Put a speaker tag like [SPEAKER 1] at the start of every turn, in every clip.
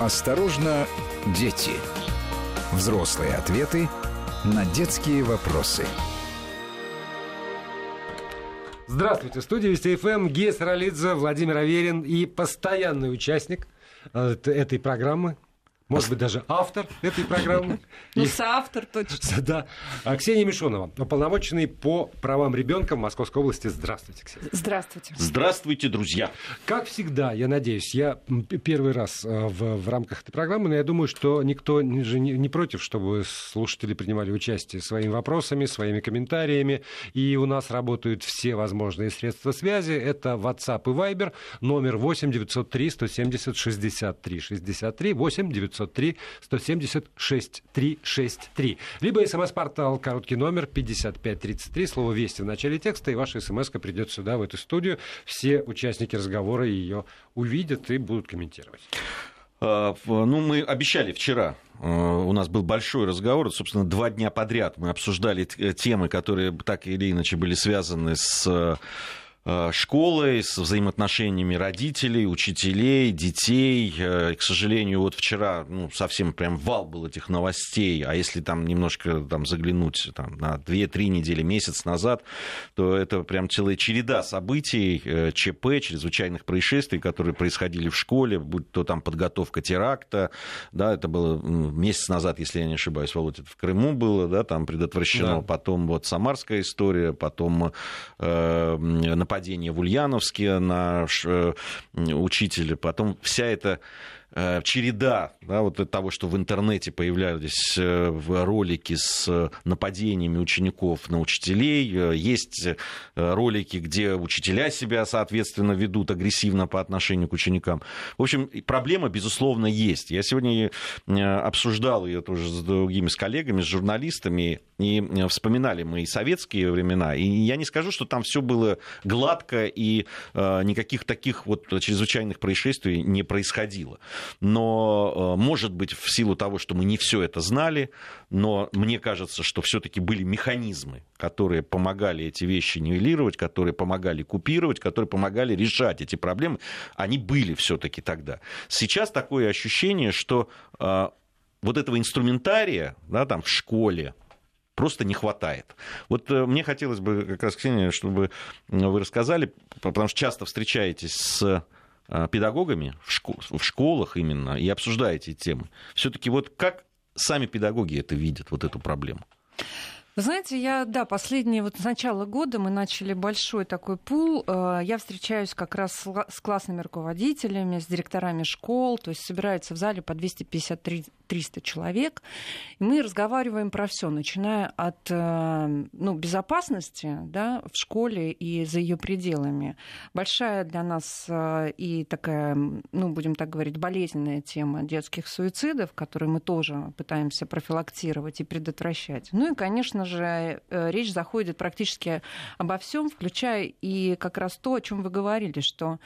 [SPEAKER 1] Осторожно, дети. Взрослые ответы на детские вопросы.
[SPEAKER 2] Здравствуйте, студия Вести ФМ, Гия Саралидзе, Владимир Аверин и постоянный участник э, этой программы может быть, даже автор этой программы.
[SPEAKER 3] Ну, соавтор точно.
[SPEAKER 2] Да. А Ксения Мишонова, уполномоченный по правам ребенка в Московской области. Здравствуйте, Ксения.
[SPEAKER 3] Здравствуйте.
[SPEAKER 4] Здравствуйте, друзья.
[SPEAKER 2] Как всегда, я надеюсь, я первый раз э, в, в рамках этой программы, но я думаю, что никто же не, не против, чтобы слушатели принимали участие своими вопросами, своими комментариями. И у нас работают все возможные средства связи. Это WhatsApp и Viber, номер 8 903 170 63 63 8 900 903 170 6363. Либо смс-портал, короткий номер 5533, слово «Вести» в начале текста, и ваша смс придет сюда, в эту студию. Все участники разговора ее увидят и будут комментировать.
[SPEAKER 4] А, ну, мы обещали вчера э, у нас был большой разговор, собственно, два дня подряд мы обсуждали темы, которые так или иначе были связаны с Э, школой, с взаимоотношениями родителей, учителей, детей. Э, к сожалению, вот вчера ну, совсем прям вал был этих новостей, а если там немножко там, заглянуть там, на 2-3 недели, месяц назад, то это прям целая череда событий, э, ЧП, чрезвычайных происшествий, которые происходили в школе, будь то там подготовка теракта, да, это было месяц назад, если я не ошибаюсь, Володь, это в Крыму было, да, там предотвращено, да. потом вот самарская история, потом э, нападение в Ульяновске на э, учителя, потом вся эта череда да, вот того, что в интернете появлялись э, ролики с нападениями учеников на учителей. Э, есть ролики, где учителя себя, соответственно, ведут агрессивно по отношению к ученикам. В общем, проблема, безусловно, есть. Я сегодня обсуждал ее тоже с другими с коллегами, с журналистами, и вспоминали мы и советские времена. И я не скажу, что там все было гладко и никаких таких вот чрезвычайных происшествий не происходило. Но, э, может быть, в силу того, что мы не все это знали, но мне кажется, что все-таки были механизмы, которые помогали эти вещи нивелировать, которые помогали купировать, которые помогали решать эти проблемы. Они были все-таки тогда. Сейчас такое ощущение, что э, вот этого инструментария да, там, в школе, просто не хватает. Вот э, мне хотелось бы как раз, Ксения, чтобы вы рассказали, потому что часто встречаетесь с педагогами в, школ, в школах именно и обсуждаете эти темы. Все-таки вот как сами педагоги это видят, вот эту проблему?
[SPEAKER 3] Вы знаете, я, да, последние, вот с начала года мы начали большой такой пул. Э, я встречаюсь как раз с классными руководителями, с директорами школ, то есть собираются в зале по 250-300 человек. И мы разговариваем про все, начиная от э, ну, безопасности да, в школе и за ее пределами. Большая для нас э, и такая, ну, будем так говорить, болезненная тема детских суицидов, которые мы тоже пытаемся профилактировать и предотвращать. Ну и, конечно же, э, речь заходит практически обо всем, включая и как раз то, о чем вы говорили, что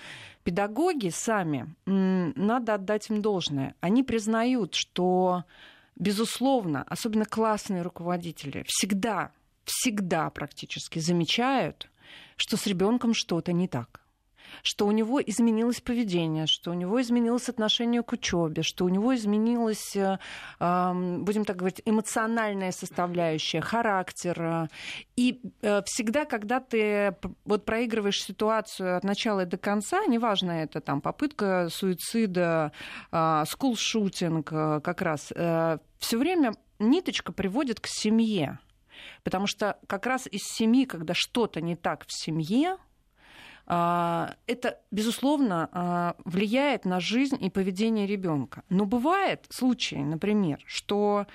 [SPEAKER 3] педагоги сами, надо отдать им должное, они признают, что, безусловно, особенно классные руководители всегда, всегда практически замечают, что с ребенком что-то не так что у него изменилось поведение, что у него изменилось отношение к учебе, что у него изменилась, э, будем так говорить, эмоциональная составляющая, характер. И э, всегда, когда ты вот проигрываешь ситуацию от начала до конца, неважно это там попытка суицида, а, скулшутинг э, как раз, все время ниточка приводит к семье. Потому что как раз из семьи, когда что-то не так в семье, а, это, безусловно, а, влияет на жизнь и поведение ребенка. Но бывает случаи, например, что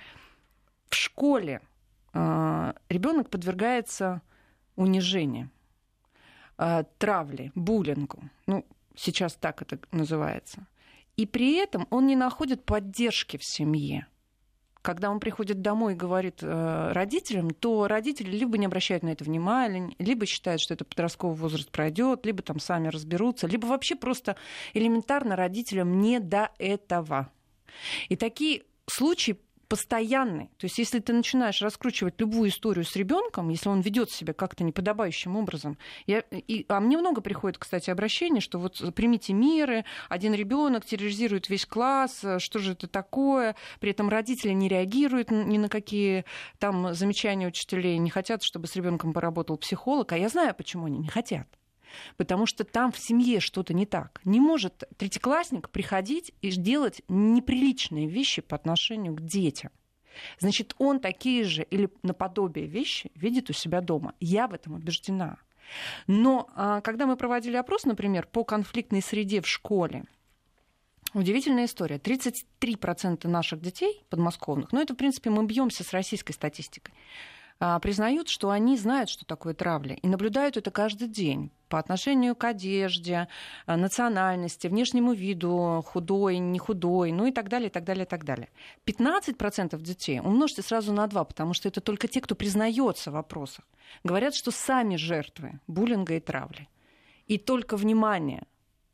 [SPEAKER 3] в школе а, ребенок подвергается унижению, травле, буллингу. Ну, сейчас так это называется. И при этом он не находит поддержки в семье когда он приходит домой и говорит э, родителям, то родители либо не обращают на это внимания, либо считают, что это подростковый возраст пройдет, либо там сами разберутся, либо вообще просто элементарно родителям не до этого. И такие случаи постоянный. То есть, если ты начинаешь раскручивать любую историю с ребенком, если он ведет себя как-то неподобающим образом, я, и, а мне много приходит, кстати, обращений, что вот примите меры, один ребенок терроризирует весь класс, что же это такое, при этом родители не реагируют ни на какие там замечания учителей, не хотят, чтобы с ребенком поработал психолог, а я знаю, почему они не хотят. Потому что там в семье что-то не так. Не может третьеклассник приходить и делать неприличные вещи по отношению к детям. Значит, он такие же или наподобие вещи видит у себя дома. Я в этом убеждена. Но а, когда мы проводили опрос, например, по конфликтной среде в школе, Удивительная история. 33% наших детей подмосковных, ну это, в принципе, мы бьемся с российской статистикой, признают, что они знают, что такое травля, и наблюдают это каждый день по отношению к одежде, а, национальности, внешнему виду, худой, не худой, ну и так далее, и так далее, и так далее. 15% детей умножьте сразу на 2, потому что это только те, кто признается в вопросах. Говорят, что сами жертвы буллинга и травли. И только, внимание,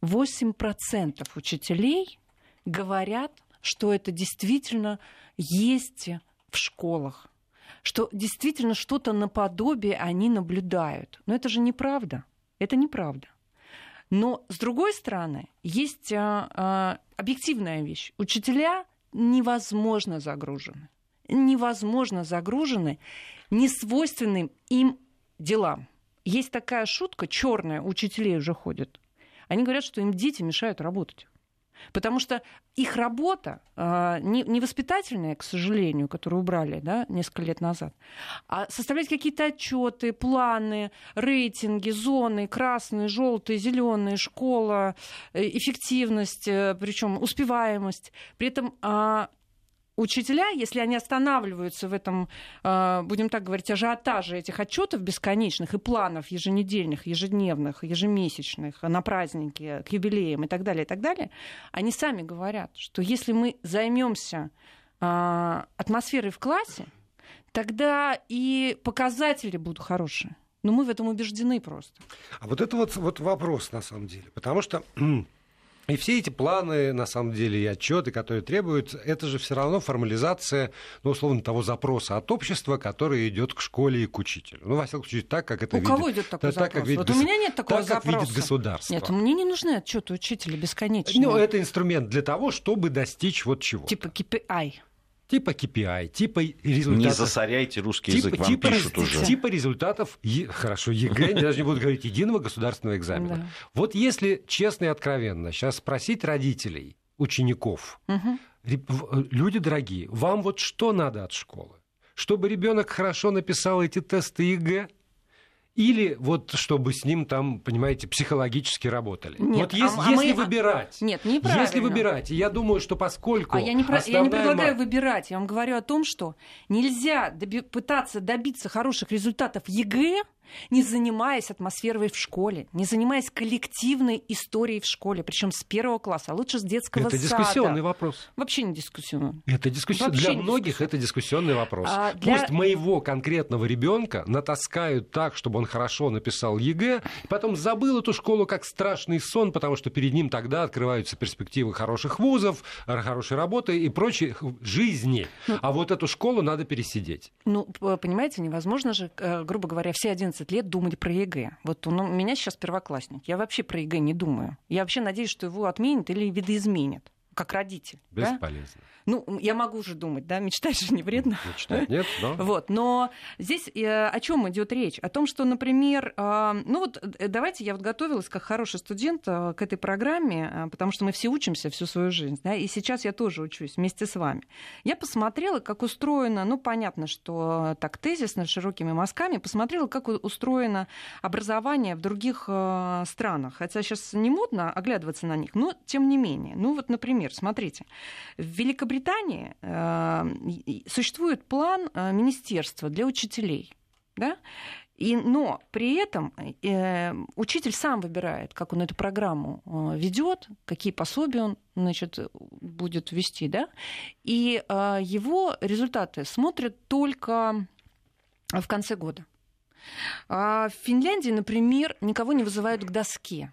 [SPEAKER 3] 8% учителей говорят, что это действительно есть в школах что действительно что-то наподобие они наблюдают. Но это же неправда. Это неправда. Но, с другой стороны, есть а, а, объективная вещь. Учителя невозможно загружены. Невозможно загружены несвойственным им делам. Есть такая шутка, черная, учителей уже ходят. Они говорят, что им дети мешают работать. Потому что их работа э, не, воспитательная, к сожалению, которую убрали да, несколько лет назад, а составлять какие-то отчеты, планы, рейтинги, зоны, красные, желтые, зеленые, школа, э, эффективность, э, причем успеваемость. При этом э, учителя, если они останавливаются в этом, а, будем так говорить, ажиотаже этих отчетов бесконечных и планов еженедельных, ежедневных, ежемесячных на праздники, к юбилеям и так далее, и так далее, они сами говорят, что если мы займемся а, атмосферой в классе, тогда и показатели будут хорошие. Но мы в этом убеждены просто.
[SPEAKER 2] А вот это вот, вот вопрос на самом деле. Потому что и все эти планы, на самом деле, и отчеты, которые требуют, это же все равно формализация, ну, условно, того запроса от общества, который идет к школе и к учителю. Ну, во всяком случае, так, как это
[SPEAKER 3] у
[SPEAKER 2] видит...
[SPEAKER 3] кого идет такой
[SPEAKER 2] да,
[SPEAKER 3] запрос?
[SPEAKER 2] Так, как видит,
[SPEAKER 3] вот у меня нет такого
[SPEAKER 2] так,
[SPEAKER 3] запроса.
[SPEAKER 2] как видит государство.
[SPEAKER 3] Нет, мне не нужны отчеты учителя бесконечные.
[SPEAKER 2] Ну, это инструмент для того, чтобы достичь вот чего.
[SPEAKER 3] Типа KPI
[SPEAKER 2] типа KPI, типа результатов.
[SPEAKER 4] Не засоряйте русский типа, язык, вам
[SPEAKER 2] типа,
[SPEAKER 4] пишут уже.
[SPEAKER 2] Типа результатов, хорошо, ЕГЭ, даже не буду говорить, единого государственного экзамена. Да. Вот если честно и откровенно сейчас спросить родителей, учеников, угу. люди дорогие, вам вот что надо от школы? Чтобы ребенок хорошо написал эти тесты ЕГЭ, или вот чтобы с ним там, понимаете, психологически работали. Нет, вот если, а, если мы... выбирать.
[SPEAKER 3] Нет, неправильно.
[SPEAKER 2] Если выбирать, я думаю, что поскольку...
[SPEAKER 3] А я не, про... я не предлагаю выбирать, я вам говорю о том, что нельзя доби... пытаться добиться хороших результатов ЕГЭ, не занимаясь атмосферой в школе, не занимаясь коллективной историей в школе, причем с первого класса, а лучше с детского
[SPEAKER 2] это
[SPEAKER 3] сада.
[SPEAKER 2] Это дискуссионный вопрос.
[SPEAKER 3] Вообще не дискуссионный.
[SPEAKER 2] Это дискуссионный. Для многих это дискуссионный вопрос. А для... Пусть моего конкретного ребенка натаскают так, чтобы он хорошо написал ЕГЭ, потом забыл эту школу как страшный сон, потому что перед ним тогда открываются перспективы хороших вузов, хорошей работы и прочей жизни. Ну, а вот эту школу надо пересидеть.
[SPEAKER 3] Ну, понимаете, невозможно же, э, грубо говоря, все 11 11 лет думать про ЕГЭ. Вот он, у меня сейчас первоклассник. Я вообще про ЕГЭ не думаю. Я вообще надеюсь, что его отменят или видоизменят как родитель.
[SPEAKER 2] Бесполезно. Да?
[SPEAKER 3] Ну, я могу уже думать, да, мечтать же не вредно.
[SPEAKER 2] Мечтать нет, да.
[SPEAKER 3] Вот, но здесь э, о чем идет речь? О том, что, например, э, ну вот э, давайте я вот готовилась как хороший студент к этой программе, потому что мы все учимся всю свою жизнь, да, и сейчас я тоже учусь вместе с вами. Я посмотрела, как устроено, ну, понятно, что так тезисно, широкими мазками, посмотрела, как устроено образование в других странах. Хотя сейчас не модно оглядываться на них, но тем не менее. Ну вот, например, смотрите, в Великобритании э, существует план э, министерства для учителей. Да? И, но при этом э, учитель сам выбирает, как он эту программу э, ведет, какие пособия он значит, будет вести, да, и э, его результаты смотрят только в конце года. А в Финляндии, например, никого не вызывают к доске,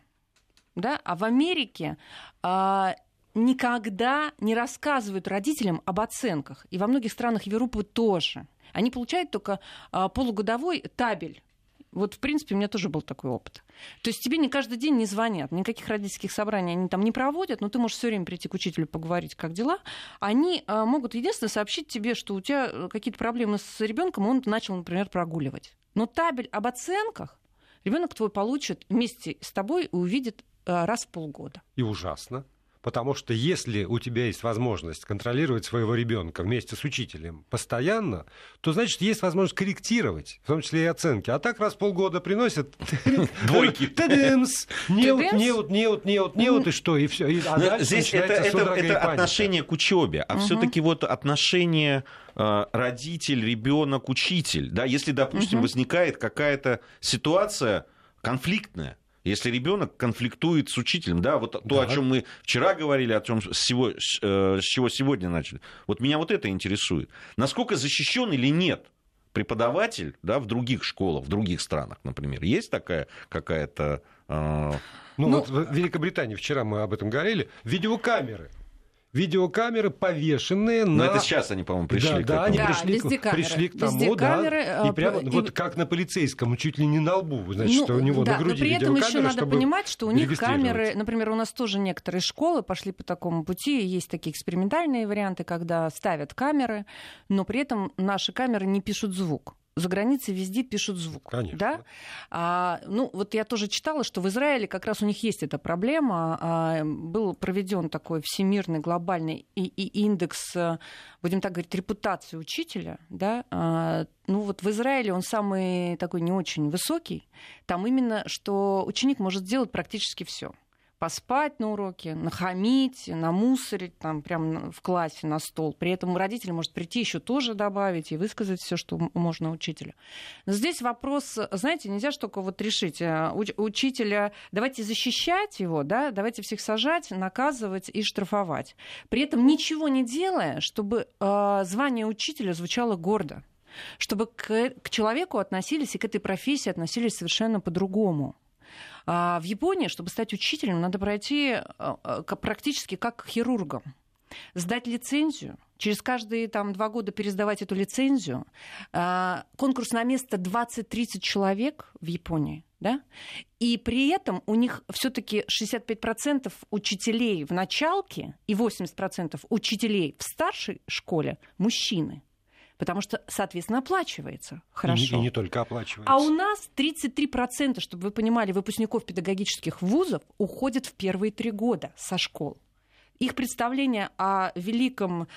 [SPEAKER 3] да, а в Америке э, никогда не рассказывают родителям об оценках. И во многих странах Европы тоже. Они получают только а, полугодовой табель вот, в принципе, у меня тоже был такой опыт. То есть тебе не каждый день не звонят, никаких родительских собраний они там не проводят, но ты можешь все время прийти к учителю поговорить, как дела. Они а, могут единственное сообщить тебе, что у тебя э, какие-то проблемы с ребенком, он начал, например, прогуливать. Но табель об оценках ребенок твой получит вместе с тобой и увидит а, раз в полгода.
[SPEAKER 2] И ужасно. Потому что если у тебя есть возможность контролировать своего ребенка вместе с учителем постоянно, то значит есть возможность корректировать, в том числе и оценки. А так раз в полгода приносят
[SPEAKER 4] двойки.
[SPEAKER 2] Тадэмс! Неут, неут, неут, неут, неут, и что, и все.
[SPEAKER 4] А Здесь это, это, это отношение к учебе, а все-таки вот отношение э, родитель, ребенок, учитель. Да, если, допустим, возникает какая-то ситуация конфликтная, если ребенок конфликтует с учителем, да, вот да. то, о чем мы вчера говорили, о том, с, всего, э, с чего сегодня начали. Вот меня вот это интересует. Насколько защищен или нет преподаватель да, в других школах, в других странах, например? Есть такая какая-то...
[SPEAKER 2] Э... Ну, ну, вот в Великобритании вчера мы об этом говорили. Видеокамеры видеокамеры, повешенные
[SPEAKER 4] на... Но это сейчас они, по-моему, пришли
[SPEAKER 2] да,
[SPEAKER 4] к
[SPEAKER 2] да, они да, пришли, к, пришли к тому, везде да, камеры, и прямо и... вот как на полицейском, чуть ли не на лбу, значит, ну, что у него
[SPEAKER 3] да,
[SPEAKER 2] на груди
[SPEAKER 3] но при этом еще надо понимать, что у них камеры, например, у нас тоже некоторые школы пошли по такому пути, есть такие экспериментальные варианты, когда ставят камеры, но при этом наши камеры не пишут звук за границей везде пишут звук.
[SPEAKER 2] Конечно.
[SPEAKER 3] Да? А, ну, вот я тоже читала, что в Израиле как раз у них есть эта проблема. А, был проведен такой всемирный глобальный и, и индекс, э, будем так говорить, репутации учителя. Да? А, ну, вот в Израиле он самый такой не очень высокий. Там именно, что ученик может сделать практически все поспать на уроке, нахамить, намусорить там прямо в классе на стол. При этом родитель может прийти еще тоже добавить и высказать все, что можно учителю. Но здесь вопрос, знаете, нельзя же только вот решить э, учителя, давайте защищать его, да, давайте всех сажать, наказывать и штрафовать. При этом ничего не делая, чтобы э, звание учителя звучало гордо чтобы к, к человеку относились и к этой профессии относились совершенно по-другому. А в Японии, чтобы стать учителем, надо пройти а, а, практически как хирургом. Сдать лицензию, через каждые там, два года пересдавать эту лицензию. Конкурс на место 20-30 человек в Японии. Да? И при этом у них все-таки 65% учителей в началке и 80% учителей в старшей школе мужчины потому что, соответственно, оплачивается хорошо.
[SPEAKER 2] И, и не только оплачивается.
[SPEAKER 3] А у нас 33%, чтобы вы понимали, выпускников педагогических вузов уходят в первые три года со школ их представление о великом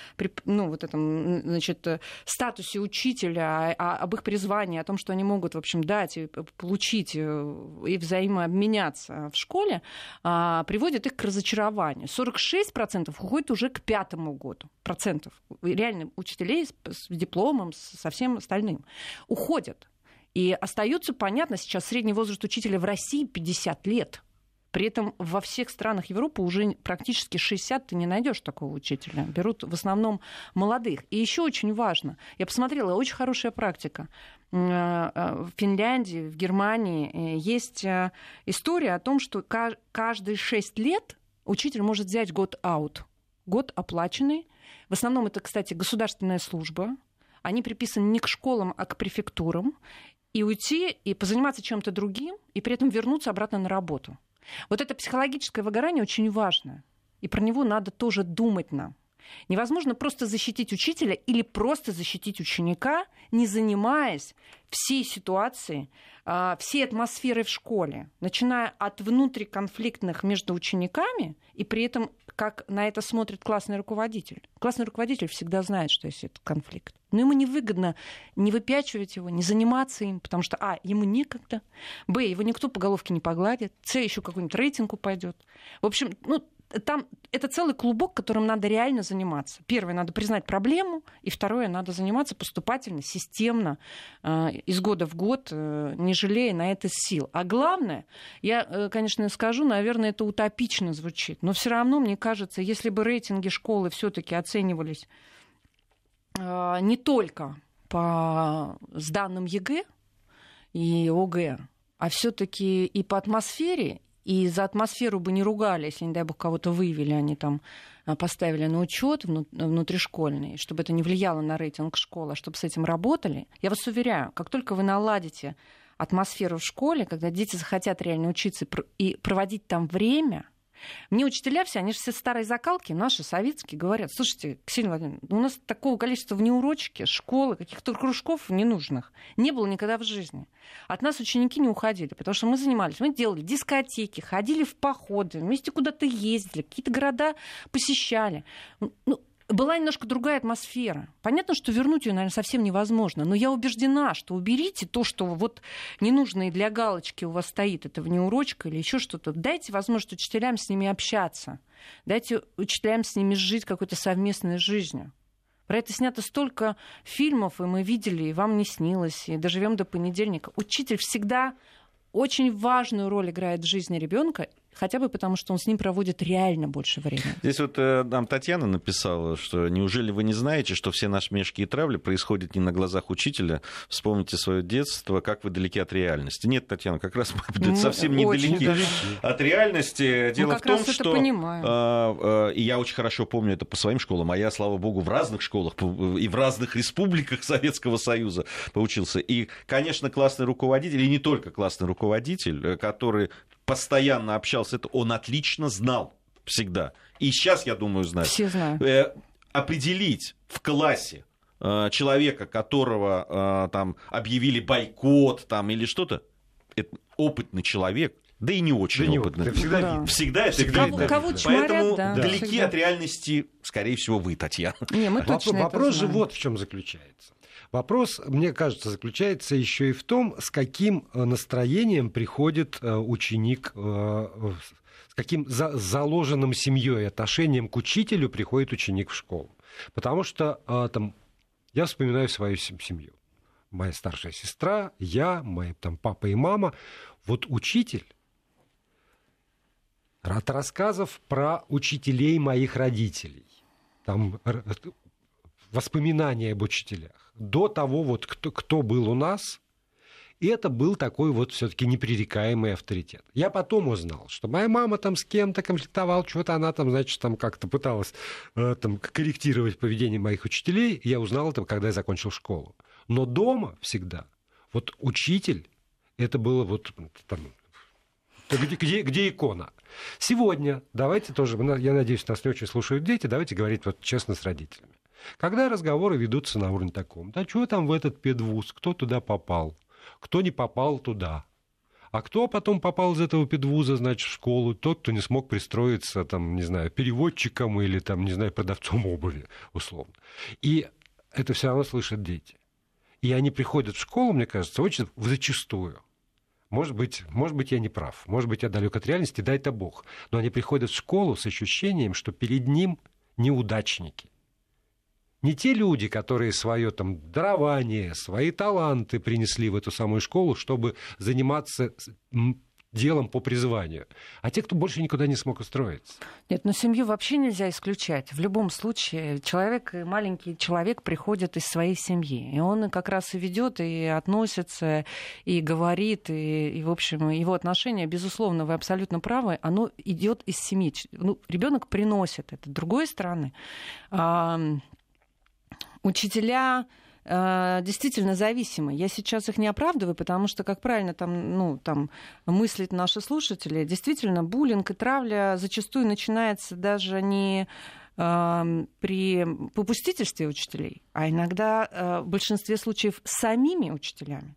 [SPEAKER 3] ну, вот этом, значит, статусе учителя, о, об их призвании, о том, что они могут, в общем, дать и получить э, и взаимообменяться в школе, а, приводит их к разочарованию. 46% уходит уже к пятому году. Процентов. Реально учителей с, дипломом, со всем остальным. Уходят. И остаются, понятно, сейчас средний возраст учителя в России 50 лет. При этом во всех странах Европы уже практически 60 ты не найдешь такого учителя. Берут в основном молодых. И еще очень важно, я посмотрела, очень хорошая практика. Э, э, в Финляндии, в Германии э, есть история о том, что каждые 6 лет учитель может взять год аут. Год оплаченный. В основном это, кстати, государственная служба. Они приписаны не к школам, а к префектурам. И уйти, и позаниматься чем-то другим, и при этом вернуться обратно на работу. Вот это психологическое выгорание очень важно. И про него надо тоже думать нам. Невозможно просто защитить учителя или просто защитить ученика, не занимаясь всей ситуацией, а, всей атмосферой в школе, начиная от внутриконфликтных между учениками, и при этом как на это смотрит классный руководитель. Классный руководитель всегда знает, что есть этот конфликт. Но ему невыгодно не выпячивать его, не заниматься им, потому что, а, ему некогда, б, его никто по головке не погладит, с, еще какой-нибудь рейтинг упадет. В общем, ну, там это целый клубок, которым надо реально заниматься. Первое, надо признать проблему, и второе, надо заниматься поступательно, системно, э, из года в год, э, не жалея на это сил. А главное, я, э, конечно, скажу, наверное, это утопично звучит, но все равно, мне кажется, если бы рейтинги школы все-таки оценивались не только по сданным ЕГЭ и ОГЭ, а все-таки и по атмосфере, и за атмосферу бы не ругали, если, не дай бог, кого-то выявили, они там а, поставили на учет внутришкольный, чтобы это не влияло на рейтинг школы, а чтобы с этим работали. Я вас уверяю, как только вы наладите атмосферу в школе, когда дети захотят реально учиться и проводить там время – мне учителя все, они же все старые закалки, наши советские, говорят, слушайте, Ксения Владимировна, у нас такого количества внеурочки, школы, каких-то кружков ненужных не было никогда в жизни. От нас ученики не уходили, потому что мы занимались, мы делали дискотеки, ходили в походы, вместе куда-то ездили, какие-то города посещали. Ну, была немножко другая атмосфера. Понятно, что вернуть ее, наверное, совсем невозможно, но я убеждена, что уберите то, что вот не нужно и для галочки у вас стоит, это внеурочка или еще что-то. Дайте возможность учителям с ними общаться. Дайте учителям с ними жить какой-то совместной жизнью. Про это снято столько фильмов, и мы видели, и вам не снилось, и доживем до понедельника. Учитель всегда очень важную роль играет в жизни ребенка, хотя бы потому, что он с ним проводит реально больше времени.
[SPEAKER 4] Здесь вот э, нам Татьяна написала, что неужели вы не знаете, что все наши мешки и травли происходят не на глазах учителя? Вспомните свое детство, как вы далеки от реальности. Нет, Татьяна, как раз мы ну, совсем недалеки далеки. от реальности. Дело ну, в том, что... Э, и я очень хорошо помню это по своим школам, а я, слава богу, в разных школах и в разных республиках Советского Союза поучился. И, конечно, классный руководитель, и не только классный руководитель, э, который постоянно общался, это он отлично знал всегда. И сейчас, я думаю, знает.
[SPEAKER 3] Все знают. Э,
[SPEAKER 4] определить в классе э, человека, которого э, там объявили бойкот там, или что-то, это опытный человек, да и не очень да опытный.
[SPEAKER 2] Не, это всегда, да.
[SPEAKER 4] всегда это
[SPEAKER 3] всегда видно. Кого, кого
[SPEAKER 4] Поэтому
[SPEAKER 3] да,
[SPEAKER 4] далеки всегда. от реальности, скорее всего, вы, Татьяна.
[SPEAKER 3] Не, мы точно
[SPEAKER 2] Вопрос же вот в чем заключается. Вопрос, мне кажется, заключается еще и в том, с каким э, настроением приходит э, ученик, э, с каким заложенным семьей отношением к учителю приходит ученик в школу. Потому что там, я вспоминаю свою семью. Моя старшая сестра, я, мои там папа и мама. Вот учитель от рассказов про учителей моих родителей. Там воспоминания об учителях, до того, вот кто, кто был у нас, и это был такой вот все-таки непререкаемый авторитет. Я потом узнал, что моя мама там с кем-то конфликтовала, что-то она там, значит, там как-то пыталась э, там, корректировать поведение моих учителей. Я узнал это, когда я закончил школу. Но дома всегда вот учитель, это было вот там, где, где, где икона. Сегодня, давайте тоже, я надеюсь, нас не очень слушают дети, давайте говорить вот честно с родителями. Когда разговоры ведутся на уровне таком, да что там в этот педвуз, кто туда попал, кто не попал туда, а кто потом попал из этого педвуза, значит, в школу? Тот, кто не смог пристроиться, там, не знаю, переводчиком или, там, не знаю, продавцом обуви, условно. И это все равно слышат дети. И они приходят в школу, мне кажется, очень зачастую. Может быть, может быть, я не прав, может быть, я далек от реальности, дай-то Бог. Но они приходят в школу с ощущением, что перед ним неудачники не те люди, которые свое там дарование, свои таланты принесли в эту самую школу, чтобы заниматься делом по призванию, а те, кто больше никуда не смог устроиться.
[SPEAKER 3] Нет, но семью вообще нельзя исключать. В любом случае, человек, маленький человек приходит из своей семьи, и он как раз и ведет, и относится, и говорит, и, и в общем, его отношение, безусловно, вы абсолютно правы, оно идет из семьи. Ну, ребенок приносит это. С другой стороны, Учителя э, действительно зависимы. Я сейчас их не оправдываю, потому что, как правильно там, ну, там мыслят наши слушатели, действительно, буллинг и травля зачастую начинается даже не э, при попустительстве учителей, а иногда э, в большинстве случаев самими учителями.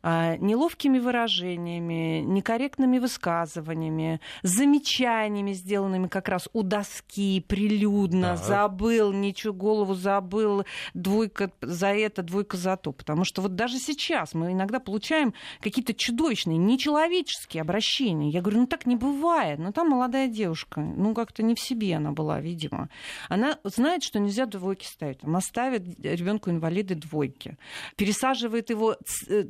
[SPEAKER 3] А, неловкими выражениями, некорректными высказываниями, замечаниями, сделанными как раз у доски, прилюдно, да. забыл, ничего, голову забыл, двойка за это, двойка за то. Потому что вот даже сейчас мы иногда получаем какие-то чудовищные, нечеловеческие обращения. Я говорю, ну так не бывает. Но там молодая девушка, ну как-то не в себе она была, видимо. Она знает, что нельзя двойки ставить. Она ставит ребенку инвалиды двойки. Пересаживает его э,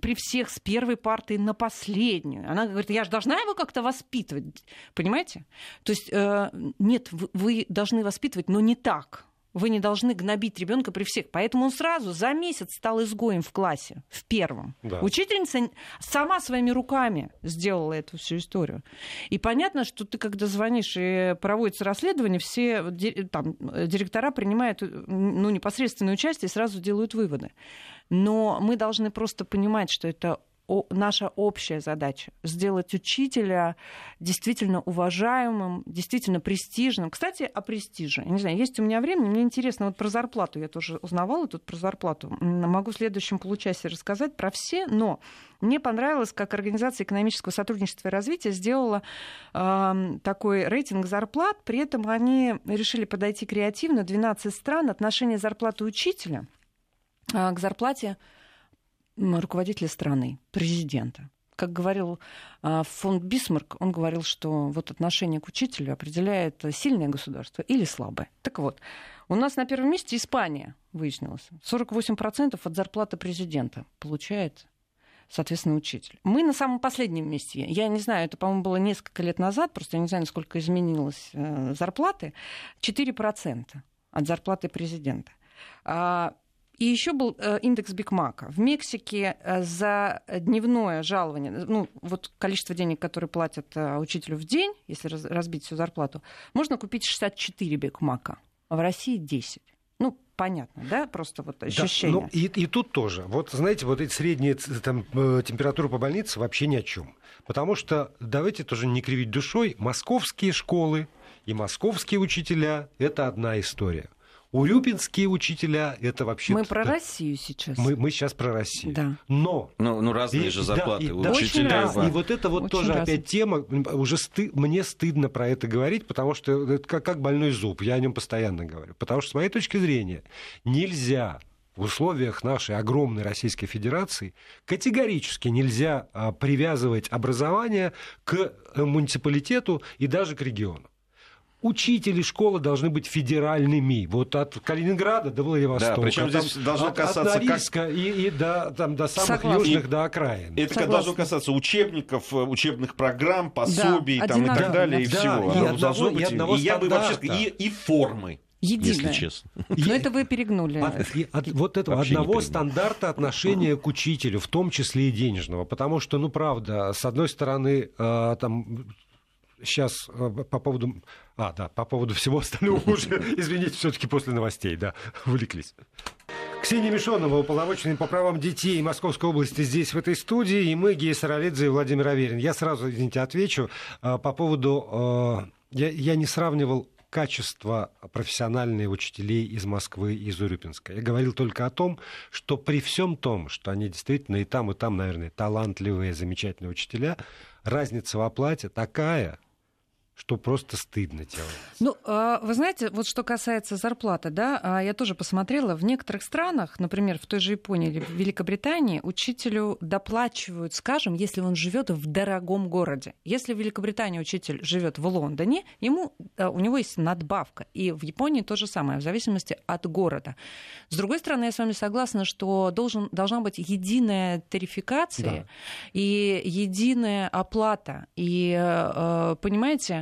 [SPEAKER 3] при всех с первой парты на последнюю. Она говорит, я же должна его как-то воспитывать. Понимаете? То есть, э, нет, вы должны воспитывать, но не так. Вы не должны гнобить ребенка при всех. Поэтому он сразу за месяц стал изгоем в классе, в первом. Да. Учительница сама своими руками сделала эту всю историю. И понятно, что ты, когда звонишь и проводится расследование, все там, директора принимают ну, непосредственное участие и сразу делают выводы. Но мы должны просто понимать, что это наша общая задача сделать учителя действительно уважаемым, действительно престижным. Кстати, о престиже. Я не знаю, есть у меня время, мне интересно, вот про зарплату я тоже узнавала тут про зарплату. Могу в следующем получасе рассказать про все, но мне понравилось, как Организация экономического сотрудничества и развития сделала э, такой рейтинг зарплат, при этом они решили подойти креативно. 12 стран, отношение зарплаты учителя э, к зарплате руководителя страны, президента. Как говорил а, фонд Бисмарк, он говорил, что вот отношение к учителю определяет сильное государство или слабое. Так вот, у нас на первом месте Испания, выяснилось. 48% от зарплаты президента получает соответственно, учитель. Мы на самом последнем месте. Я не знаю, это, по-моему, было несколько лет назад, просто я не знаю, насколько изменилась э, зарплаты. 4% от зарплаты президента. А и еще был э, индекс Бигмака. В Мексике э, за дневное жалование, ну, вот количество денег, которые платят э, учителю в день, если разбить всю зарплату, можно купить 64 Бигмака, а в России 10. Ну, понятно, да, просто вот ощущение. Да, ну,
[SPEAKER 2] и, и тут тоже. Вот, знаете, вот эти средние там, температуры по больнице вообще ни о чем. Потому что, давайте тоже не кривить душой, московские школы и московские учителя – это одна история. Урюпинские учителя это вообще...
[SPEAKER 3] Мы про Россию сейчас.
[SPEAKER 2] Мы, мы сейчас про Россию.
[SPEAKER 3] Да.
[SPEAKER 2] Но...
[SPEAKER 4] Ну, ну разные и, же зарплаты
[SPEAKER 2] да,
[SPEAKER 4] у да, учителя.
[SPEAKER 2] Да, и вот это вот Очень тоже разные. опять тема, уже сты... мне стыдно про это говорить, потому что это как, как больной зуб, я о нем постоянно говорю. Потому что, с моей точки зрения, нельзя в условиях нашей огромной Российской Федерации категорически нельзя а, привязывать образование к э, муниципалитету и даже к региону учители школы должны быть федеральными. Вот от Калининграда до Владивостока. Да,
[SPEAKER 4] причем здесь должно
[SPEAKER 2] от,
[SPEAKER 4] касаться...
[SPEAKER 2] От Норильска как... и, и до, там, до самых Согласна. южных, и, до окраин.
[SPEAKER 4] Это Согласна. должно касаться учебников, э, учебных программ, пособий да, там, и так далее, да, и да, всего.
[SPEAKER 2] И, одного, должно быть, и, одного
[SPEAKER 4] и я бы вообще и, и формы.
[SPEAKER 3] Единое.
[SPEAKER 4] Если честно.
[SPEAKER 3] Но это вы перегнули.
[SPEAKER 2] От, от вот этого Вообще одного стандарта отношения к учителю, в том числе и денежного. Потому что, ну, правда, с одной стороны, э, там сейчас э, по поводу... А, да, по поводу всего остального уже, извините, все-таки после новостей, да, увлеклись. Ксения Мишонова, уполномоченный по правам детей Московской области, здесь, в этой студии, и мы, Гея Саралидзе и Владимир Аверин. Я сразу, извините, отвечу э, по поводу... Э, я, я не сравнивал качество профессиональных учителей из Москвы и из Урюпинска. Я говорил только о том, что при всем том, что они действительно и там, и там, наверное, талантливые, замечательные учителя, разница в оплате такая, что просто стыдно делать.
[SPEAKER 3] Ну, а, вы знаете, вот что касается зарплаты, да, а, я тоже посмотрела, в некоторых странах, например, в той же Японии или в Великобритании, учителю доплачивают, скажем, если он живет в дорогом городе. Если в Великобритании учитель живет в Лондоне, ему, а, у него есть надбавка. И в Японии то же самое, в зависимости от города. С другой стороны, я с вами согласна, что должен, должна быть единая тарификация да. и единая оплата. И, понимаете,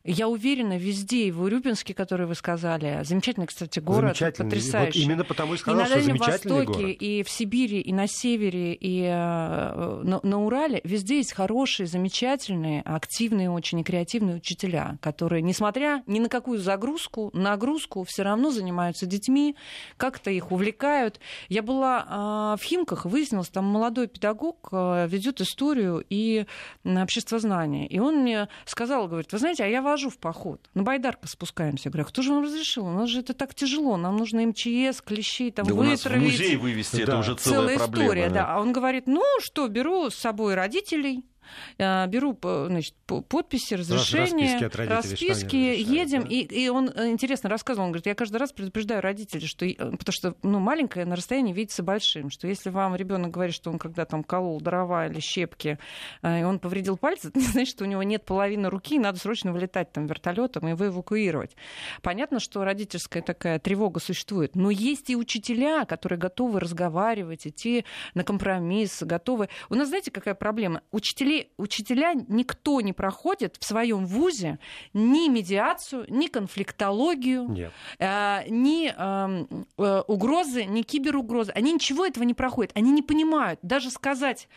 [SPEAKER 3] я уверена, везде, и в Урюпинске, который вы сказали, замечательный, кстати, город,
[SPEAKER 2] замечательный.
[SPEAKER 3] потрясающий.
[SPEAKER 2] Вот именно потому и сказал, и на Дальнем Востоке, город.
[SPEAKER 3] и в Сибири, и на севере, и э, на, на Урале, везде есть хорошие, замечательные, активные очень и креативные учителя, которые, несмотря ни на какую загрузку, нагрузку, все равно занимаются детьми, как-то их увлекают. Я была э, в Химках, выяснилось, там молодой педагог э, ведет историю и обществознание. И он мне сказал, говорит, вы знаете, а я вожу в поход. На байдарка спускаемся. Я говорю, «А кто же вам разрешил? У нас же это так тяжело. Нам нужно МЧС, клещи, там,
[SPEAKER 4] да
[SPEAKER 3] вытравить.
[SPEAKER 4] у нас в музей вывести, да. это уже целая,
[SPEAKER 3] целая
[SPEAKER 4] проблема.
[SPEAKER 3] история, да. А он говорит, ну что, беру с собой родителей, беру значит, подписи, разрешения, расписки, расписки едем. Да. И, и он э, интересно рассказывал, он говорит, я каждый раз предупреждаю родителей, что, э, потому что ну, маленькое на расстоянии видится большим, что если вам ребенок говорит, что он когда там колол дрова или щепки, и он повредил пальцы, это не значит, что у него нет половины руки, и надо срочно вылетать там вертолетом и его эвакуировать. Понятно, что родительская такая тревога существует, но есть и учителя, которые готовы разговаривать, идти на компромисс, готовы. У нас, знаете, какая проблема? Учителя учители, учителя никто не проходит в своем вузе ни медиацию, ни конфликтологию,
[SPEAKER 2] Нет.
[SPEAKER 3] э, ни э, э, угрозы, ни киберугрозы. Они ничего этого не проходят. Они не понимают. Даже сказать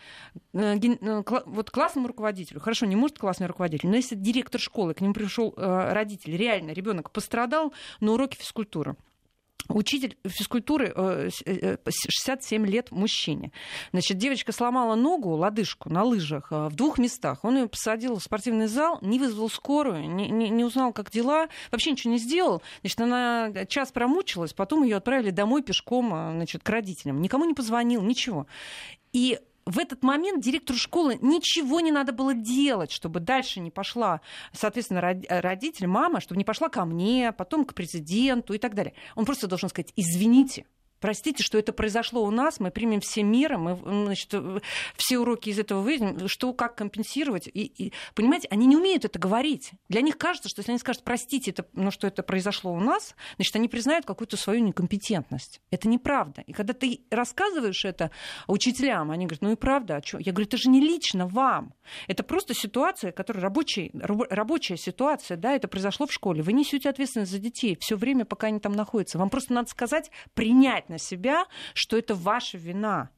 [SPEAKER 3] э, ген- э, кла- вот классному руководителю, хорошо, не может классный руководитель, но если директор школы, к нему пришел э, родитель, реально ребенок пострадал на уроке физкультуры. Учитель физкультуры э, с- э, э, 67 лет мужчине. Значит, девочка сломала ногу, лодыжку на лыжах э, в двух местах. Он ее посадил в спортивный зал, не вызвал скорую, не, не- не узнал, как дела, вообще ничего не сделал. Значит, она час промучилась, потом ее отправили домой пешком э, значит, к родителям. Никому не позвонил, ничего. И в этот момент директору школы ничего не надо было делать, чтобы дальше не пошла, соответственно, род- родитель, мама, чтобы не пошла ко мне, потом к президенту и так далее. Он просто должен сказать, извините, Простите, что это произошло у нас, мы примем все меры, мы значит, все уроки из этого выйдем, что как компенсировать. И, и, понимаете, они не умеют это говорить. Для них кажется, что если они скажут, простите, это, ну, что это произошло у нас, значит, они признают какую-то свою некомпетентность. Это неправда. И когда ты рассказываешь это учителям, они говорят, ну и правда, а что? Я говорю, это же не лично вам. Это просто ситуация, которая рабочая, раб- рабочая ситуация, да, это произошло в школе. Вы несете ответственность за детей все время, пока они там находятся. Вам просто надо сказать, принять на себя, что это ваша вина.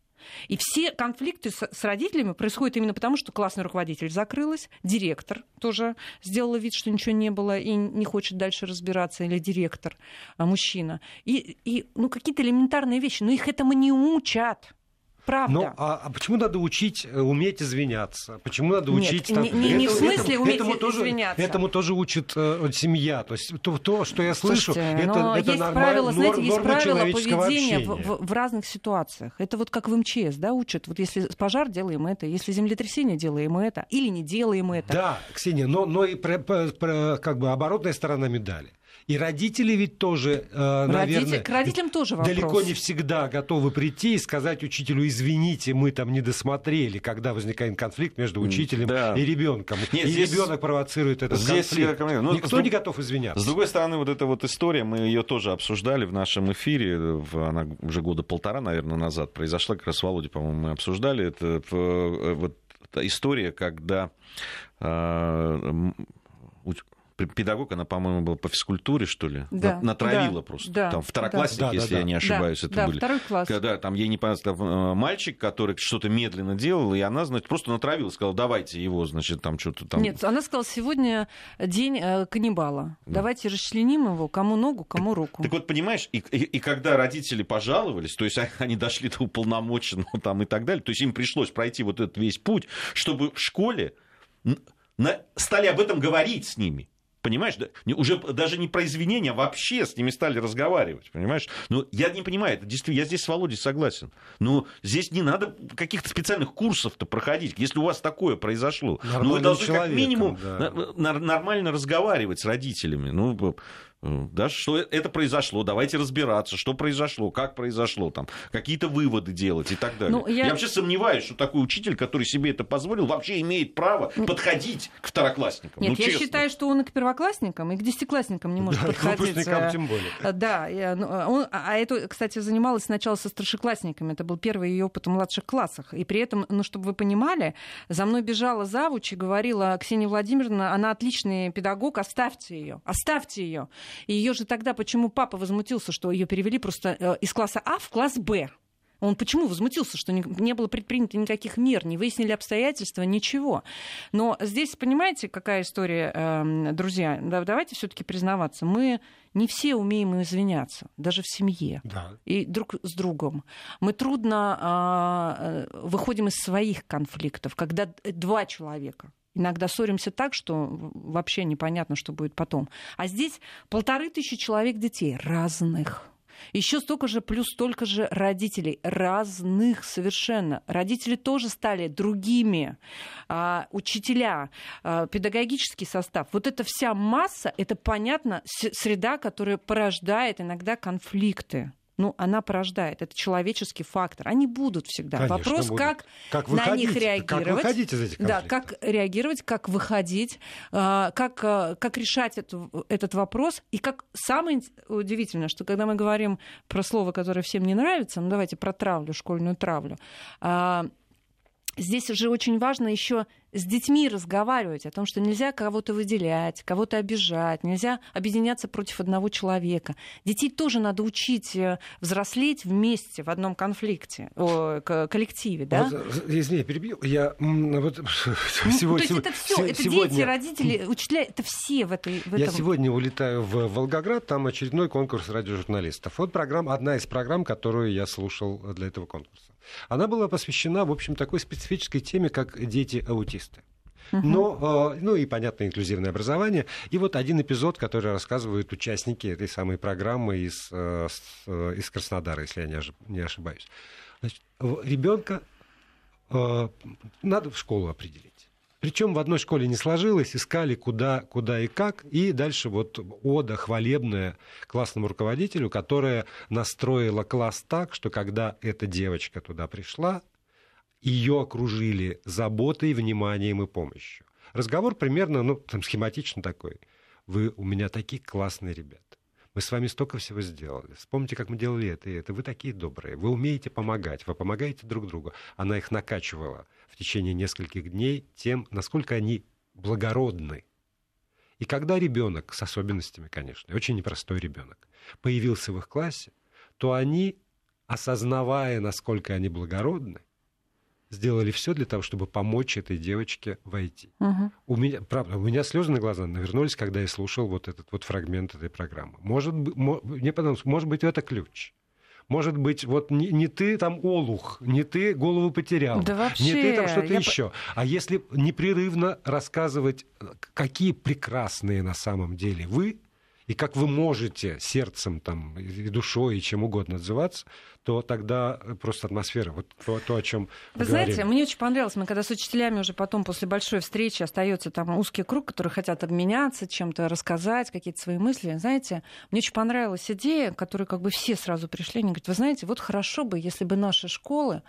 [SPEAKER 3] И все конфликты с, с родителями происходят именно потому, что классный руководитель закрылась, директор тоже сделала вид, что ничего не было и не хочет дальше разбираться, или директор, а мужчина. И, и ну, какие-то элементарные вещи, но их этому не учат. Правда.
[SPEAKER 2] Ну, а, а почему надо учить э, уметь извиняться? Почему надо
[SPEAKER 3] Нет,
[SPEAKER 2] учить...
[SPEAKER 3] не- не- не в смысле
[SPEAKER 2] этому,
[SPEAKER 3] уметь
[SPEAKER 2] этому тоже,
[SPEAKER 3] извиняться.
[SPEAKER 2] Этому тоже учит э, семья. То есть то, то, что я слышу,
[SPEAKER 3] Слушайте,
[SPEAKER 2] это,
[SPEAKER 3] но
[SPEAKER 2] это
[SPEAKER 3] есть
[SPEAKER 2] норма-
[SPEAKER 3] правила, знаете, есть правила поведения в, в- в разных ситуациях. Это вот как в МЧС, да, учат. Вот если пожар, делаем это, если землетрясение, делаем это, или не делаем это.
[SPEAKER 2] Да, Ксения, но, но и про, про- про, как бы оборотная сторона медали. И родители ведь тоже, э, наверное,
[SPEAKER 3] к родителям тоже вопрос.
[SPEAKER 2] далеко не всегда готовы прийти и сказать учителю, извините, мы там не досмотрели, когда возникает конфликт между учителем
[SPEAKER 4] Да.
[SPEAKER 2] и ребенком.
[SPEAKER 4] Нет,
[SPEAKER 2] и
[SPEAKER 4] здесь-
[SPEAKER 2] ребенок провоцирует этот
[SPEAKER 4] здесь я
[SPEAKER 2] конфликт.
[SPEAKER 4] рекомендую. Ну,
[SPEAKER 2] Никто
[SPEAKER 4] с друг-
[SPEAKER 2] не готов извиняться.
[SPEAKER 4] С другой стороны, вот эта вот история, мы ее тоже обсуждали в нашем эфире, в- она уже года полтора, наверное, назад произошла, как раз с Володей, по-моему, мы обсуждали. Это э, вот история, когда э, педагог, она, по-моему, была по физкультуре, что ли,
[SPEAKER 3] Да,
[SPEAKER 4] на- натравила
[SPEAKER 3] да,
[SPEAKER 4] просто.
[SPEAKER 3] да,
[SPEAKER 4] там второклассник,
[SPEAKER 2] да. Да,
[SPEAKER 4] если
[SPEAKER 2] да,
[SPEAKER 4] я не
[SPEAKER 2] да.
[SPEAKER 4] ошибаюсь,
[SPEAKER 3] да,
[SPEAKER 4] это
[SPEAKER 3] да,
[SPEAKER 4] были.
[SPEAKER 3] второй класс.
[SPEAKER 4] Когда там ей не понравился э, мальчик, который что-то медленно делал, и она, значит, просто натравила, сказала, давайте его, значит, там что-то там...
[SPEAKER 3] Нет, она сказала, сегодня день э, каннибала. Давайте расчленим его, кому ногу, кому руку.
[SPEAKER 4] Так вот, понимаешь, и, и- и когда родители пожаловались, то есть они дошли до уполномоченного там и так далее, то есть им пришлось пройти вот этот весь путь, чтобы в школе стали об этом говорить с ними. Понимаешь, да, уже даже не про извинения, а вообще с ними стали разговаривать, понимаешь? Ну, я не понимаю, это действительно, я здесь с Володей согласен. Но здесь не надо каких-то специальных курсов-то проходить, если у вас такое произошло. Ну, вы должны как минимум
[SPEAKER 2] да.
[SPEAKER 4] нормально разговаривать с родителями. Ну, да, что это произошло, давайте разбираться, что произошло, как произошло, там, какие-то выводы делать и так далее.
[SPEAKER 3] Ну, я-
[SPEAKER 4] я... вообще сомневаюсь, что такой учитель, который себе это позволил, вообще имеет право подходить к второклассникам.
[SPEAKER 3] Нет,
[SPEAKER 4] ну,
[SPEAKER 3] я
[SPEAKER 4] честно.
[SPEAKER 3] считаю, что он и к первоклассникам, и к десятиклассникам не может
[SPEAKER 2] Да,
[SPEAKER 3] подходить.
[SPEAKER 2] выпускникам
[SPEAKER 3] э,
[SPEAKER 2] тем более.
[SPEAKER 3] э, Да, я- ну, э, он- а а это, кстати, занималась сначала со старшеклассниками. Это был первый ее опыт в младших классах. И при этом, ну, чтобы вы понимали, за мной бежала завуч и говорила, Ксения Владимировна, она отличный педагог, оставьте ее, оставьте ее. И ее же тогда, почему папа возмутился, что ее перевели просто э, из класса А в класс Б? Он почему возмутился, что не, было предпринято никаких мер, не выяснили обстоятельства, ничего. Но здесь, понимаете, какая история, эм, друзья? Да, давайте все-таки признаваться. Мы не все умеем извиняться, даже в семье
[SPEAKER 2] Да.
[SPEAKER 3] и друг с другом. Мы трудно а, э, выходим из своих конфликтов, когда два человека. Иногда ссоримся так, что вообще непонятно, что будет потом. А здесь полторы тысячи человек детей разных. Еще столько же, плюс столько же родителей разных совершенно. Родители тоже стали другими. А, учителя, а, педагогический состав. Вот эта вся масса, это, понятно, среда, которая порождает иногда конфликты. Ну, она порождает. Это человеческий фактор. Они будут всегда.
[SPEAKER 2] Конечно,
[SPEAKER 3] Вопрос,
[SPEAKER 2] будут.
[SPEAKER 3] как,
[SPEAKER 2] Как
[SPEAKER 3] на них
[SPEAKER 2] выходить?
[SPEAKER 3] реагировать.
[SPEAKER 2] Как выходить из этих
[SPEAKER 3] Да,
[SPEAKER 2] конфликтов?
[SPEAKER 3] как реагировать, как выходить, а, как, а, как решать эту- этот вопрос. И как самое удивительное, что когда мы говорим про слово, которое всем не нравится, ну давайте про травлю, школьную травлю, а, здесь же очень важно еще с детьми разговаривать о том, что нельзя кого-то выделять, кого-то обижать, нельзя объединяться против одного человека. Детей тоже надо учить э, взрослеть вместе в одном конфликте, о, коллективе, да?
[SPEAKER 2] Вот, э, извини, перебью. Я вот
[SPEAKER 3] ну, сегодня, то есть это все, это сегодня... дети, родители, учителя, это все в этой. В этом...
[SPEAKER 2] Я сегодня улетаю в Волгоград, там очередной конкурс радиожурналистов. Вот программа, одна из программ, которую я слушал для этого конкурса. Она была посвящена, в общем, такой специфической теме, как дети-аутисты. Но, э, ну и, понятно, инклюзивное образование. И вот один эпизод, который рассказывают участники этой самой программы из, э, э, из Краснодара, если я не ошибаюсь. Значит, ребенка надо в школу определить. Причем в одной школе не сложилось, искали куда, куда и как, и дальше вот ода хвалебная классному руководителю, которая настроила класс так, что когда эта девочка туда пришла, ее окружили заботой, вниманием и помощью. Разговор примерно, ну, там, схематично такой. Вы у меня такие классные ребята. Мы с вами столько всего сделали. Вспомните, как мы делали это и это. Вы такие добрые. Вы умеете помогать. Вы помогаете друг другу. Она их накачивала в течение нескольких дней тем, насколько они благородны. И когда ребенок с особенностями, конечно, очень непростой ребенок, появился в их классе, то они, осознавая, насколько они благородны, сделали все для того, чтобы помочь этой девочке войти. Угу. У меня, правда, у меня слезы на глаза навернулись, когда я слушал вот этот вот фрагмент этой программы. Может, мне подумалось, может быть, это ключ. Может быть, вот не, не ты там олух, не ты голову потерял,
[SPEAKER 3] да вообще,
[SPEAKER 2] не ты там что-то я... еще. А если непрерывно рассказывать, какие прекрасные на самом деле вы, и как вы можете сердцем там, и душой, и чем угодно отзываться, то тогда просто атмосфера, вот то, то о чем
[SPEAKER 3] вы
[SPEAKER 2] говорили.
[SPEAKER 3] знаете, мне очень понравилось, мы когда с учителями уже потом после большой встречи остается там узкий круг, которые хотят обменяться, чем-то рассказать, какие-то свои мысли, знаете, мне очень понравилась идея, которую как бы все сразу пришли, они говорят, вы знаете, вот хорошо бы, если бы наши школы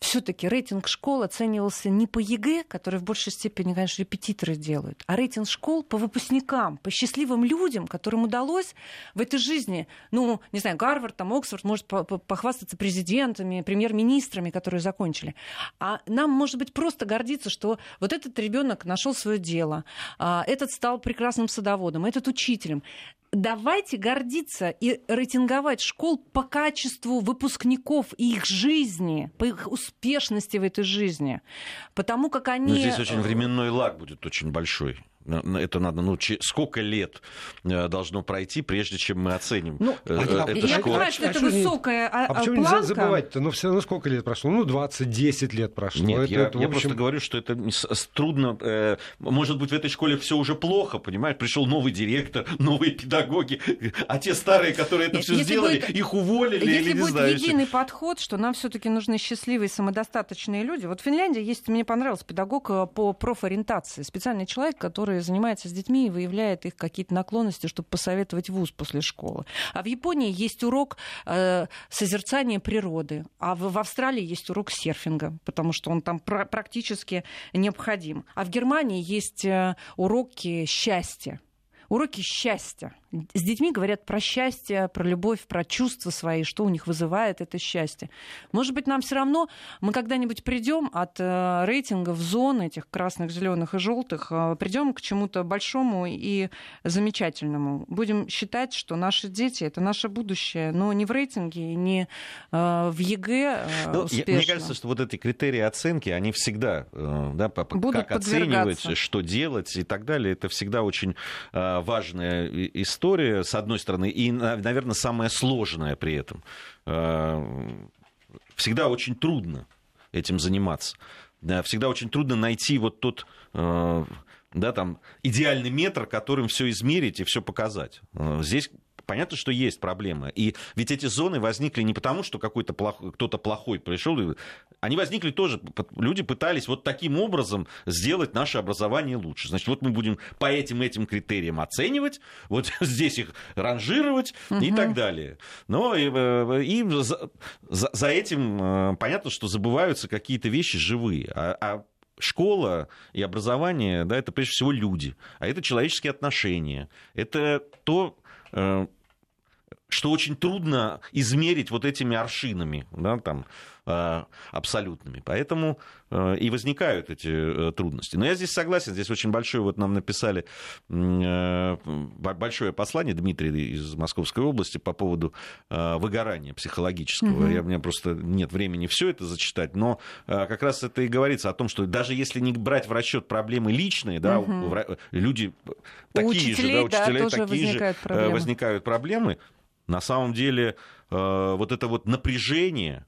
[SPEAKER 3] все-таки рейтинг школ оценивался не по ЕГЭ, который в большей степени, конечно, репетиторы делают, а рейтинг школ по выпускникам, по счастливым людям, которым удалось в этой жизни, ну, не знаю, Гарвард, там, Оксфорд может похвастаться президентами, премьер-министрами, которые закончили. А нам, может быть, просто гордиться, что вот этот ребенок нашел свое дело, а, этот стал прекрасным садоводом, этот учителем давайте гордиться и рейтинговать школ по качеству выпускников и их жизни, по их успешности в этой жизни. Потому как они...
[SPEAKER 4] Но здесь очень временной лаг будет очень большой это надо, ну, сколько лет э, должно пройти, прежде чем мы оценим ну, э,
[SPEAKER 3] а, эту я школу. понимаю, что а это высокая
[SPEAKER 2] А, а почему планка? нельзя забывать-то? Ну, все равно сколько лет прошло? Ну, 20-10 лет прошло.
[SPEAKER 4] Нет, это, я, это, я общем... просто говорю, что это трудно. Э, может быть, в этой школе все уже плохо, понимаешь? Пришел новый директор, новые педагоги, а те старые, которые это все сделали, будет, их уволили.
[SPEAKER 3] Если
[SPEAKER 4] или,
[SPEAKER 3] будет
[SPEAKER 4] знаю,
[SPEAKER 3] единый подход, что нам все-таки нужны счастливые, самодостаточные люди. Вот в Финляндии есть, мне понравился педагог по профориентации, специальный человек, который который занимается с детьми и выявляет их какие-то наклонности, чтобы посоветовать вуз после школы. А в Японии есть урок э, созерцания природы, а в, в Австралии есть урок серфинга, потому что он там пр- практически необходим. А в Германии есть э, уроки счастья. Уроки счастья. С детьми говорят про счастье, про любовь, про чувства свои, что у них вызывает это счастье. Может быть, нам все равно мы когда-нибудь придем от э, рейтингов зон этих красных, зеленых и желтых, э, придем к чему-то большому и замечательному. Будем считать, что наши дети это наше будущее, но не в рейтинге, не э, в ЕГЭ. Ну,
[SPEAKER 4] мне кажется, что вот эти критерии оценки, они всегда, да, Будут как оценивать, что делать и так далее, это всегда очень важная история история, с одной стороны, и, наверное, самая сложная при этом. Э, всегда очень трудно этим заниматься. Всегда очень трудно найти вот тот э, да, там, идеальный метр, которым все измерить и все показать. Э, здесь понятно, что есть проблема. И ведь эти зоны возникли не потому, что какой-то плохой, кто-то плохой пришел. Они возникли тоже, люди пытались вот таким образом сделать наше образование лучше. Значит, вот мы будем по этим этим критериям оценивать, вот здесь их ранжировать угу. и так далее. Но и, э, и за, за, за этим э, понятно, что забываются какие-то вещи живые. А, а школа и образование, да, это прежде всего люди, а это человеческие отношения, это то, э, что очень трудно измерить вот этими аршинами, да, там, Э, абсолютными. Поэтому э, и возникают эти э, трудности. Но я здесь согласен, здесь очень большое, вот нам написали большое послание Дмитрий из Московской области по поводу выгорания психологического. Угу. Я, у меня просто нет времени все это зачитать, но как раз это и говорится о том, что даже если не брать в расчет проблемы личные, да, угу. люди такие учителей, же, да, учителя да, такие же проблемы. возникают проблемы, на самом деле вот это вот напряжение,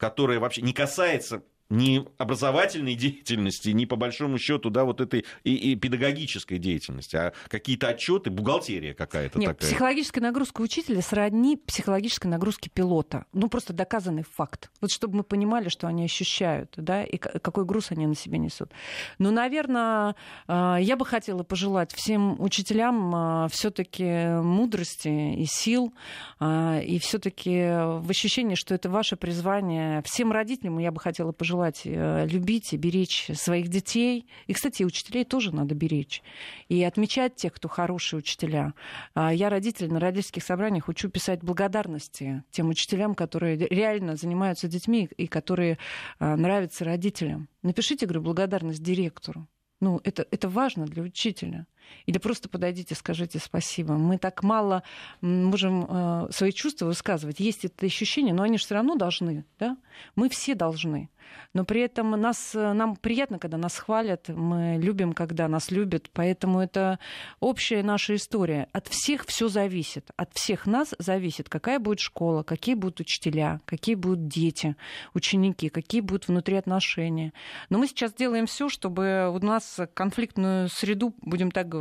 [SPEAKER 4] которая вообще не касается ни образовательной деятельности, ни по большому счету, да, вот этой и, и педагогической деятельности, а какие-то отчеты, бухгалтерия какая-то
[SPEAKER 3] Нет,
[SPEAKER 4] такая.
[SPEAKER 3] Психологическая нагрузка учителя сродни психологической нагрузке пилота. Ну, просто доказанный факт. Вот чтобы мы понимали, что они ощущают, да, и какой груз они на себе несут. Ну, наверное, а, я бы хотела пожелать всем учителям а, все-таки мудрости и сил, а, и все-таки в ощущении, что это ваше призвание. Всем родителям я бы хотела пожелать желать э, любить и беречь своих детей. И, кстати, учителей тоже надо беречь. И отмечать тех, кто хорошие учителя. А я родитель на родительских собраниях учу писать благодарности тем учителям, которые реально занимаются детьми и которые э, нравятся родителям. Напишите, говорю, благодарность директору. Ну, это, это важно для учителя. Или просто подойдите, скажите спасибо. Мы так мало можем э, свои чувства высказывать. Есть это ощущение, но они же все равно должны. Да? Мы все должны. Но при этом нас, э, нам приятно, когда нас хвалят. Мы любим, когда нас любят. Поэтому это общая наша история. От всех все зависит. От всех нас зависит, какая будет школа, какие будут учителя, какие будут дети, ученики, какие будут внутри отношения. Но мы сейчас делаем все, чтобы у нас конфликтную среду, будем так говорить,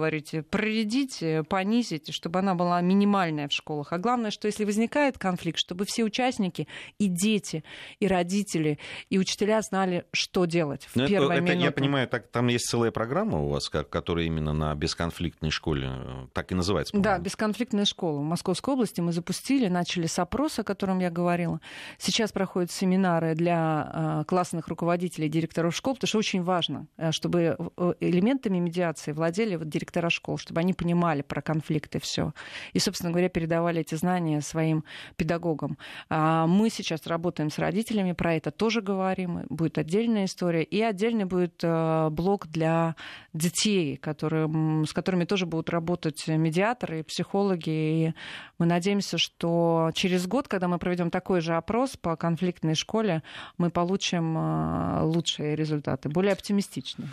[SPEAKER 3] проредить, понизить, чтобы она была минимальная в школах. А главное, что если возникает конфликт, чтобы все участники, и дети, и родители, и учителя знали, что делать в Но первое это,
[SPEAKER 4] это, Я понимаю, так, там есть целая программа у вас, как, которая именно на бесконфликтной школе, э, так и называется,
[SPEAKER 3] Да, бесконфликтная школа. В Московской области мы запустили, начали с опроса, о котором я говорила. Сейчас проходят семинары для э, классных руководителей, директоров школ, потому что очень важно, э, чтобы элементами медиации владели вот директора школ, чтобы они понимали про конфликты все. И, собственно говоря, передавали эти знания своим педагогам. А мы сейчас работаем с родителями, про это тоже говорим. Будет отдельная история. И отдельный будет э, блок для детей, которые, с которыми тоже будут работать медиаторы и психологи. И мы надеемся, что через год, когда мы проведем такой же опрос по конфликтной школе, мы получим э, лучшие результаты, более оптимистичные.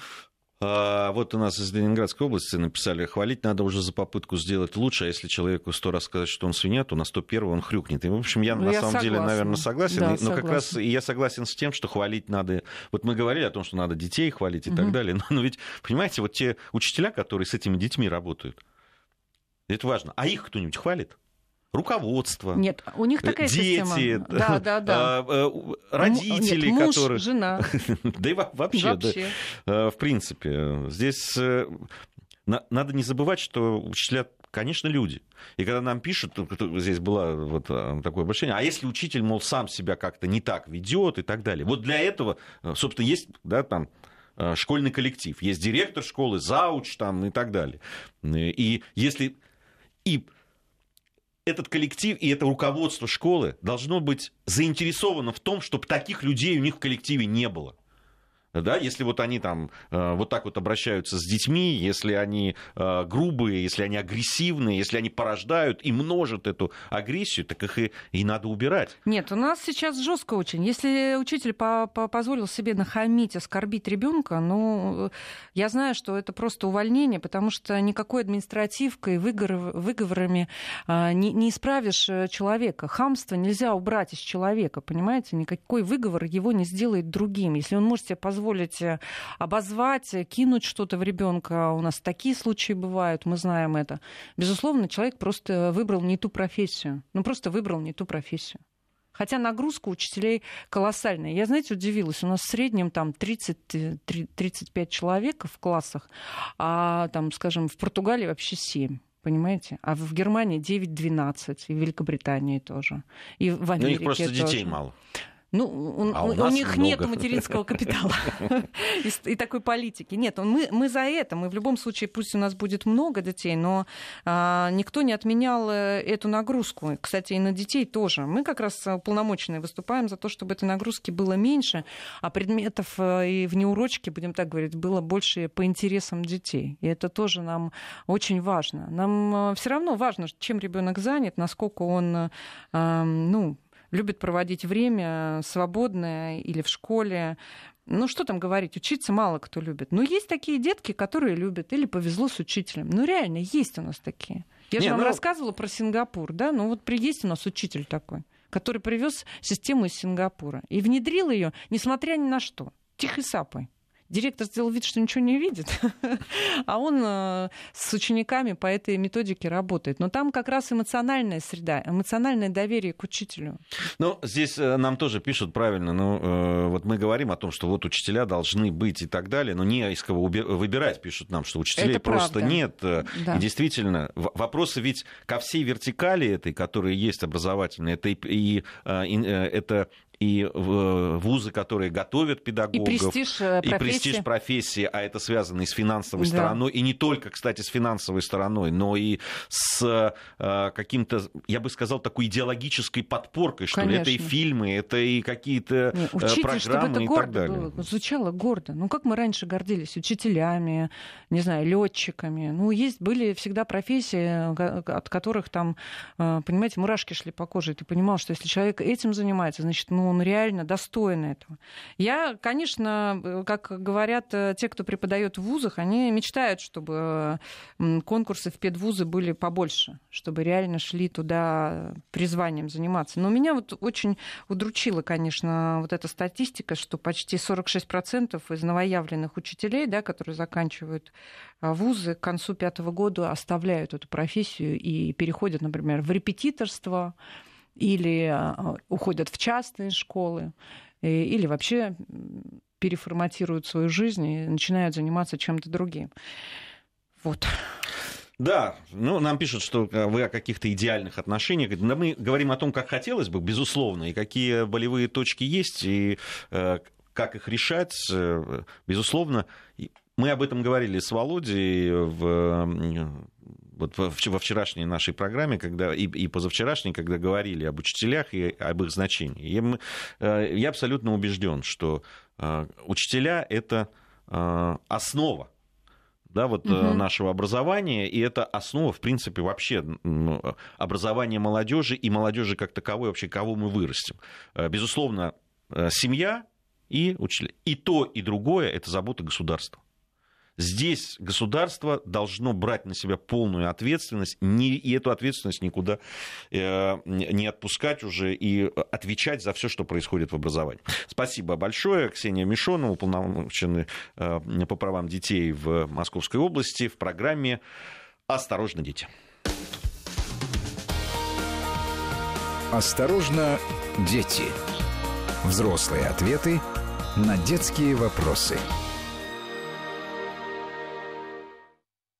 [SPEAKER 4] А, вот у нас из Ленинградской области написали, хвалить надо уже за попытку сделать лучше, а если человеку сто раз сказать, что он свинья, то на 101 он хрюкнет. И, в общем, я ну, на я самом согласна. деле, наверное, согласен. Да, но согласна. как раз и я согласен с тем, что хвалить надо... Вот мы говорили о том, что надо детей хвалить и угу. так далее. Но, но ведь, понимаете, вот те учителя, которые с этими детьми работают, это важно. А их кто-нибудь хвалит? Руководство.
[SPEAKER 3] Нет, у них такая
[SPEAKER 4] дети,
[SPEAKER 3] система. Да, да, да.
[SPEAKER 4] А, э, родители,
[SPEAKER 3] Нет, муж,
[SPEAKER 4] которые...
[SPEAKER 3] жена.
[SPEAKER 4] Да и вообще, вообще. Да, в принципе. Здесь э, надо не забывать, что учителя конечно, люди. И когда нам пишут, здесь было вот э, такое обращение, а если учитель, мол, сам себя как-то не так ведет и так далее. Вот для этого, собственно, есть, да, там, школьный коллектив, есть директор школы, зауч там и так далее. И если и этот коллектив и это руководство школы должно быть заинтересовано в том, чтобы таких людей у них в коллективе не было да, если вот они там э, вот так вот обращаются с детьми, если они э, грубые, если они агрессивные, если они порождают и множат эту агрессию, так их и, и надо убирать.
[SPEAKER 3] Нет, у нас сейчас жестко очень. Если учитель по -по позволил себе нахамить, оскорбить ребенка, ну, я знаю, что это просто увольнение, потому что никакой административкой, выговор, выговорами э, не, не исправишь человека. Хамство нельзя убрать из человека, понимаете? Никакой выговор его не сделает другим. Если он может себе позволить позволить э, обозвать, э, кинуть что-то в ребенка. У нас такие случаи бывают, мы знаем это. Безусловно, человек просто выбрал не ту профессию. Ну, просто выбрал не ту профессию. Хотя нагрузка учителей колоссальная. Я, знаете, удивилась. У нас в среднем там 30-35 э, человек в классах, а там, скажем, в Португалии вообще 7 понимаете? А в Германии 9-12, и в Великобритании тоже. И в Америке
[SPEAKER 4] Но их просто
[SPEAKER 3] тоже.
[SPEAKER 4] детей мало.
[SPEAKER 3] Ну, а у, у них много. нет материнского капитала и, и такой политики. Нет, мы, мы за это. Мы в любом случае, пусть у нас будет много детей, но а, никто не отменял э, эту нагрузку. Кстати, и на детей тоже. Мы как раз полномочные выступаем за то, чтобы этой нагрузки было меньше, а предметов э, и внеурочки, будем так говорить, было больше по интересам детей. И это тоже нам очень важно. Нам э, все равно важно, чем ребенок занят, насколько он, ну, любит проводить время свободное или в школе. Ну, что там говорить, учиться мало кто любит. Но есть такие детки, которые любят, или повезло с учителем. Ну, реально, есть у нас такие. Я же вам ну... рассказывала про Сингапур, да? Ну, вот есть у нас учитель такой, который привез систему из Сингапура и внедрил ее, несмотря ни на что, тихой сапой. Директор сделал вид, что ничего не видит, а он э, с учениками по этой методике работает. Но там как раз эмоциональная среда, эмоциональное доверие к учителю.
[SPEAKER 4] Ну, здесь э, нам тоже пишут правильно. Ну, э, вот мы говорим о том, что вот учителя должны быть и так далее, но не из кого выбирать, пишут нам, что учителей это просто правда. нет. Да. И действительно, вопросы ведь ко всей вертикали этой, которая есть образовательной, это и, и это и вузы, которые готовят педагогов,
[SPEAKER 3] и престиж, э,
[SPEAKER 4] и престиж профессии, а это связано и с финансовой да. стороной, и не только, кстати, с финансовой стороной, но и с э, каким-то, я бы сказал, такой идеологической подпоркой, что Конечно. ли. Это и фильмы, это и какие-то учитель, программы чтобы это и гордо так далее.
[SPEAKER 3] Было, звучало гордо. Ну, как мы раньше гордились учителями, не знаю, летчиками. Ну, есть, были всегда профессии, от которых там, э, понимаете, мурашки шли по коже. И ты понимал, что если человек этим занимается, значит, ну, он реально достоин этого. Я, конечно, э, как говорят э, те, кто преподает в вузах, они мечтают, чтобы конкурсы в педвузы были побольше, чтобы реально шли туда призванием заниматься. Но меня вот очень удручила, конечно, вот эта статистика, что почти 46% из новоявленных учителей, да, которые заканчивают вузы к концу пятого года оставляют эту профессию и переходят, например, в репетиторство, или а, уходят в частные школы, или вообще переформатируют свою жизнь и начинают заниматься чем-то другим. Вот.
[SPEAKER 4] Да, ну, нам пишут, что э, вы о каких-то идеальных отношениях. Да мы говорим о том, как хотелось бы, безусловно, и какие болевые точки есть, и э, как их решать, э, безусловно. Мы об этом говорили с Володей в вот во вчерашней нашей программе, когда, и, и позавчерашней, когда говорили об учителях и об их значении. Я, э, я абсолютно убежден, что э, учителя это э, основа да, вот угу. нашего образования, и это основа, в принципе, вообще образования молодежи и молодежи как таковой, вообще кого мы вырастим. Безусловно, семья и учителя. И то, и другое это забота государства. Здесь государство должно брать на себя полную ответственность, и эту ответственность никуда э, не отпускать уже и отвечать за все, что происходит в образовании. Спасибо большое. Ксения Мишонова, уполномоченный э, по правам детей в Московской области в программе «Осторожно, дети».
[SPEAKER 1] «Осторожно, дети». Взрослые ответы на детские вопросы –